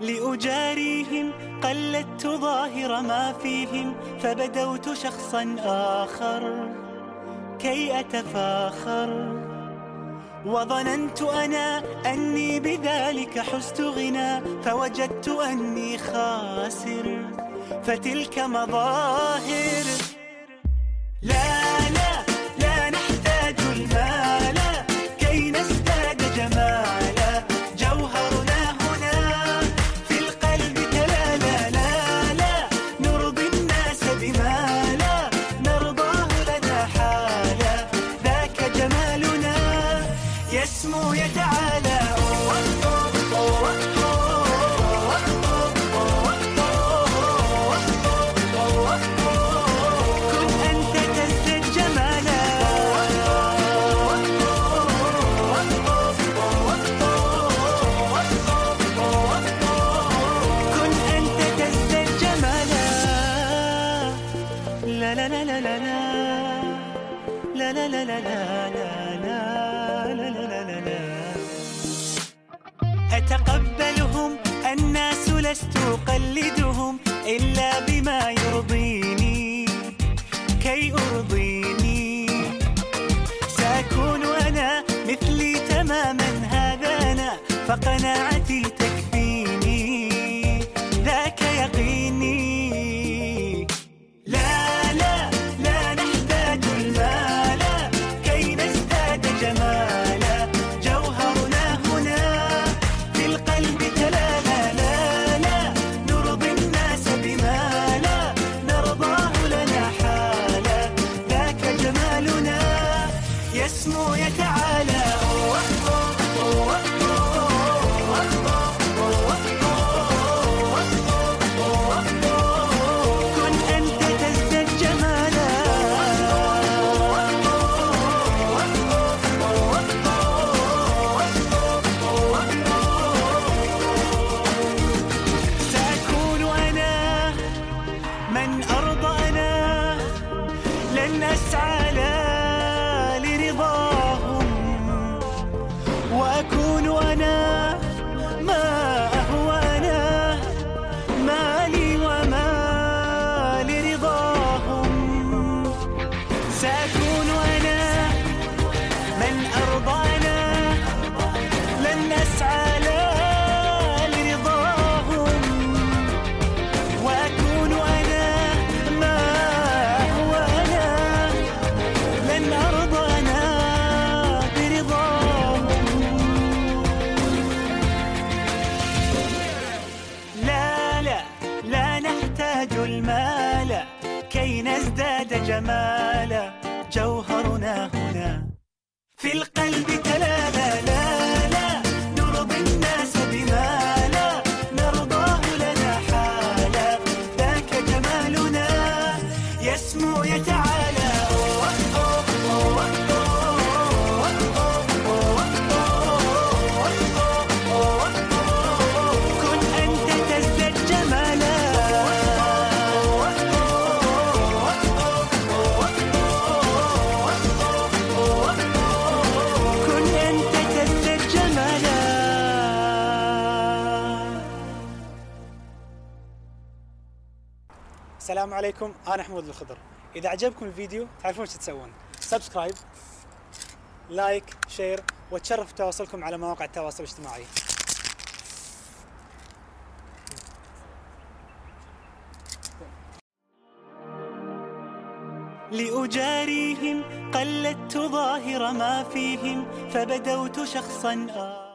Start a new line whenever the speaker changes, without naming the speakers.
لأجاريهم قلدت ظاهر ما فيهم فبدوت شخصا آخر كي أتفاخر. وظننت أنا أني بذلك حزت غنى فوجدت أني خاسر. فتلك مظاهر. لا يسمو يتعالى كن أنت تزدد جمالا كن أنت تزدد جمالا لا لا لا لا لا لا لا لا لا لا لا لا لست أقلدهم إلا بما يرضيني. كي أرضيني. سأكون أنا مثلي تماما هذا أنا فقناعتي تكفيني كي نزداد جمالا جوهرنا هنا. في القلب
السلام عليكم أنا حمود الخضر. إذا عجبكم الفيديو تعرفون إيش تسوون. subscribe like share وأتشرف بتواصلكم على مواقع التواصل الاجتماعي.
لأجاريهم قلدت ظاهر ما فيهم فبدوت شخصا آخر